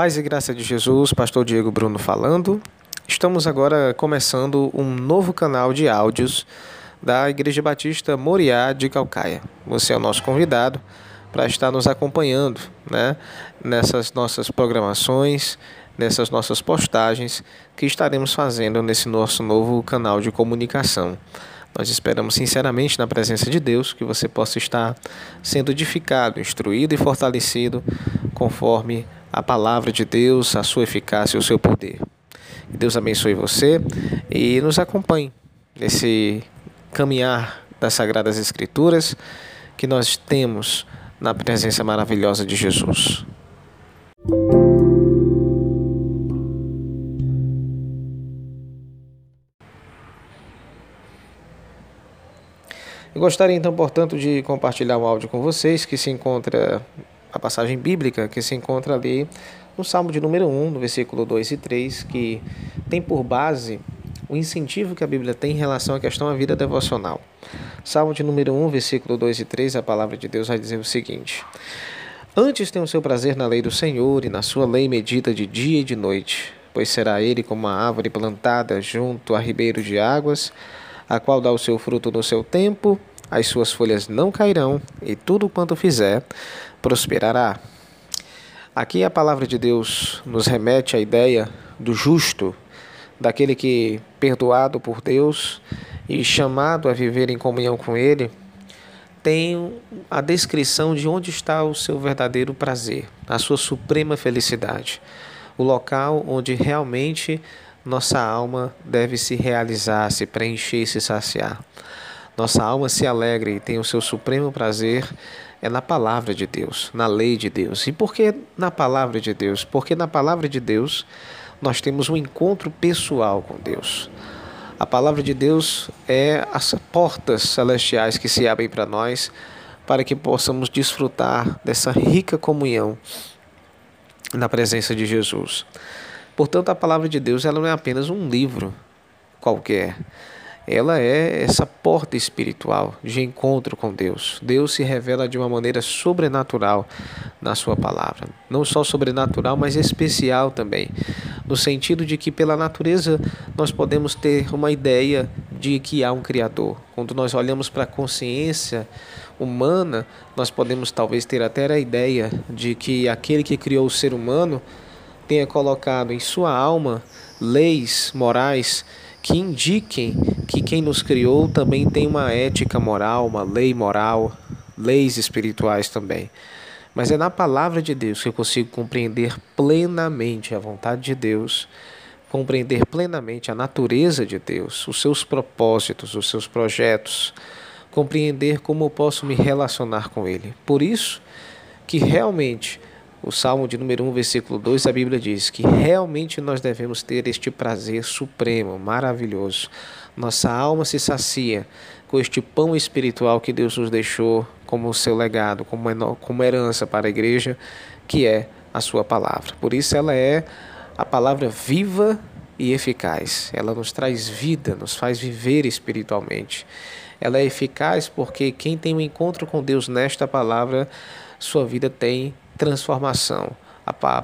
Paz e graça de Jesus, Pastor Diego Bruno falando. Estamos agora começando um novo canal de áudios da Igreja Batista Moriá de Calcaia. Você é o nosso convidado para estar nos acompanhando né, nessas nossas programações, nessas nossas postagens que estaremos fazendo nesse nosso novo canal de comunicação. Nós esperamos sinceramente na presença de Deus que você possa estar sendo edificado, instruído e fortalecido conforme a palavra de Deus, a sua eficácia e o seu poder. Que Deus abençoe você e nos acompanhe nesse caminhar das Sagradas Escrituras que nós temos na presença maravilhosa de Jesus. Eu gostaria então, portanto, de compartilhar um áudio com vocês que se encontra a passagem bíblica que se encontra ali no Salmo de número 1, no versículo 2 e 3, que tem por base o incentivo que a Bíblia tem em relação à questão da vida devocional. Salmo de número 1, versículo 2 e 3, a palavra de Deus vai dizer o seguinte: Antes tem o seu prazer na lei do Senhor, e na sua lei medita de dia e de noite, pois será ele como uma árvore plantada junto a ribeiro de águas, a qual dá o seu fruto no seu tempo, as suas folhas não cairão, e tudo quanto fizer prosperará. Aqui a palavra de Deus nos remete à ideia do justo, daquele que, perdoado por Deus e chamado a viver em comunhão com Ele, tem a descrição de onde está o seu verdadeiro prazer, a sua suprema felicidade, o local onde realmente nossa alma deve se realizar, se preencher, se saciar. Nossa alma se alegra e tem o seu supremo prazer é na palavra de Deus, na lei de Deus. E por que na palavra de Deus? Porque na palavra de Deus nós temos um encontro pessoal com Deus. A palavra de Deus é as portas celestiais que se abrem para nós para que possamos desfrutar dessa rica comunhão na presença de Jesus. Portanto, a palavra de Deus ela não é apenas um livro qualquer ela é essa porta espiritual de encontro com Deus. Deus se revela de uma maneira sobrenatural na sua palavra. Não só sobrenatural, mas especial também. No sentido de que, pela natureza, nós podemos ter uma ideia de que há um Criador. Quando nós olhamos para a consciência humana, nós podemos talvez ter até a ideia de que aquele que criou o ser humano tenha colocado em sua alma leis morais que indiquem que quem nos criou também tem uma ética moral, uma lei moral, leis espirituais também. Mas é na palavra de Deus que eu consigo compreender plenamente a vontade de Deus, compreender plenamente a natureza de Deus, os seus propósitos, os seus projetos, compreender como eu posso me relacionar com Ele. Por isso que realmente o Salmo de número 1, versículo 2, a Bíblia diz que realmente nós devemos ter este prazer supremo, maravilhoso. Nossa alma se sacia com este pão espiritual que Deus nos deixou como seu legado, como, herança para a igreja, que é a sua palavra. Por isso ela é a palavra viva e eficaz. Ela nos traz vida, nos faz viver espiritualmente. Ela é eficaz porque quem tem um encontro com Deus nesta palavra, sua vida tem transformação.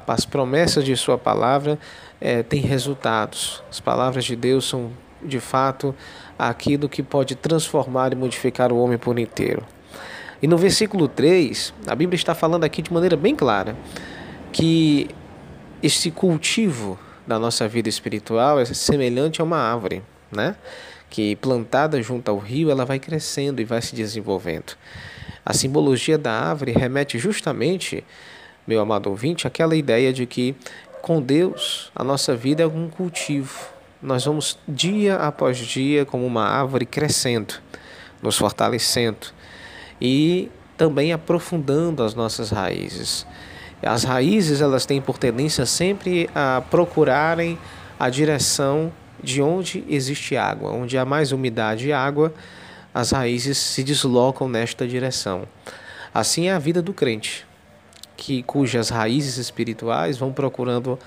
As promessas de Sua palavra é, têm resultados. As palavras de Deus são, de fato, aquilo que pode transformar e modificar o homem por inteiro. E no versículo 3, a Bíblia está falando aqui de maneira bem clara que esse cultivo da nossa vida espiritual é semelhante a uma árvore, né? Que plantada junto ao rio, ela vai crescendo e vai se desenvolvendo. A simbologia da árvore remete justamente, meu amado ouvinte, àquela ideia de que com Deus a nossa vida é um cultivo. Nós vamos dia após dia como uma árvore crescendo, nos fortalecendo e também aprofundando as nossas raízes. As raízes elas têm por tendência sempre a procurarem a direção de onde existe água, onde há mais umidade e água, as raízes se deslocam nesta direção. Assim é a vida do crente, que cujas raízes espirituais vão procurando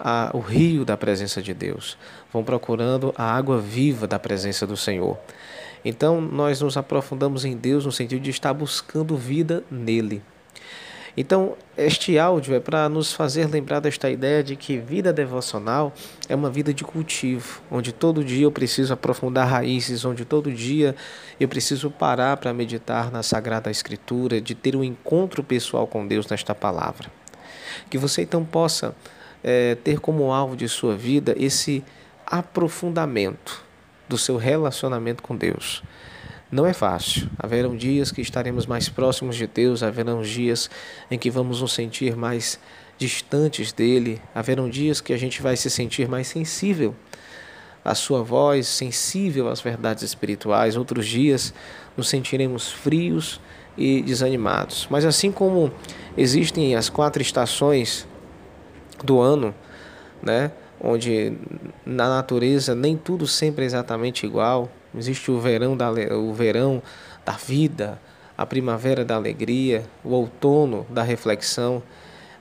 a, o rio da presença de Deus, vão procurando a água viva da presença do Senhor. Então nós nos aprofundamos em Deus no sentido de estar buscando vida nele. Então, este áudio é para nos fazer lembrar desta ideia de que vida devocional é uma vida de cultivo, onde todo dia eu preciso aprofundar raízes, onde todo dia eu preciso parar para meditar na Sagrada Escritura, de ter um encontro pessoal com Deus nesta palavra. Que você então possa é, ter como alvo de sua vida esse aprofundamento do seu relacionamento com Deus. Não é fácil. Haverão dias que estaremos mais próximos de Deus, haverão dias em que vamos nos sentir mais distantes dele, haverão dias que a gente vai se sentir mais sensível à sua voz, sensível às verdades espirituais, outros dias nos sentiremos frios e desanimados. Mas assim como existem as quatro estações do ano, né, onde na natureza nem tudo sempre é exatamente igual, Existe o verão da, o verão da vida, a primavera da alegria, o outono da reflexão,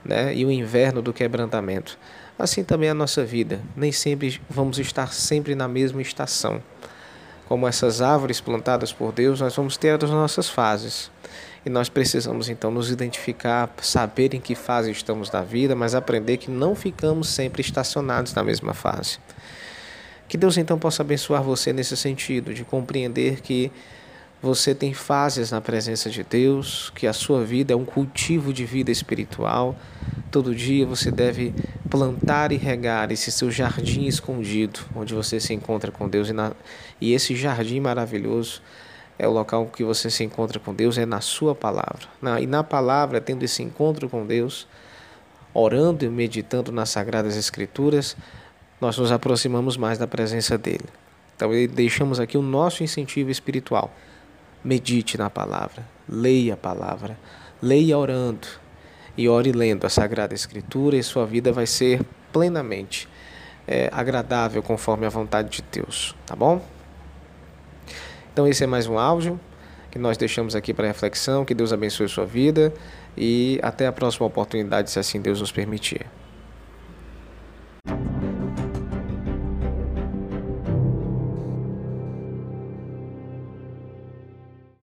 né? e o inverno do quebrantamento. Assim também é a nossa vida. Nem sempre vamos estar sempre na mesma estação. Como essas árvores plantadas por Deus, nós vamos ter as nossas fases. E nós precisamos então nos identificar, saber em que fase estamos da vida, mas aprender que não ficamos sempre estacionados na mesma fase. Que Deus então possa abençoar você nesse sentido, de compreender que você tem fases na presença de Deus, que a sua vida é um cultivo de vida espiritual. Todo dia você deve plantar e regar esse seu jardim escondido, onde você se encontra com Deus. E, na, e esse jardim maravilhoso é o local que você se encontra com Deus, é na sua palavra. Na, e na palavra, tendo esse encontro com Deus, orando e meditando nas Sagradas Escrituras, nós nos aproximamos mais da presença dele. Então, deixamos aqui o nosso incentivo espiritual. Medite na palavra, leia a palavra, leia orando e ore lendo a Sagrada Escritura e sua vida vai ser plenamente é, agradável conforme a vontade de Deus, tá bom? Então, esse é mais um áudio que nós deixamos aqui para reflexão. Que Deus abençoe sua vida e até a próxima oportunidade, se assim Deus nos permitir.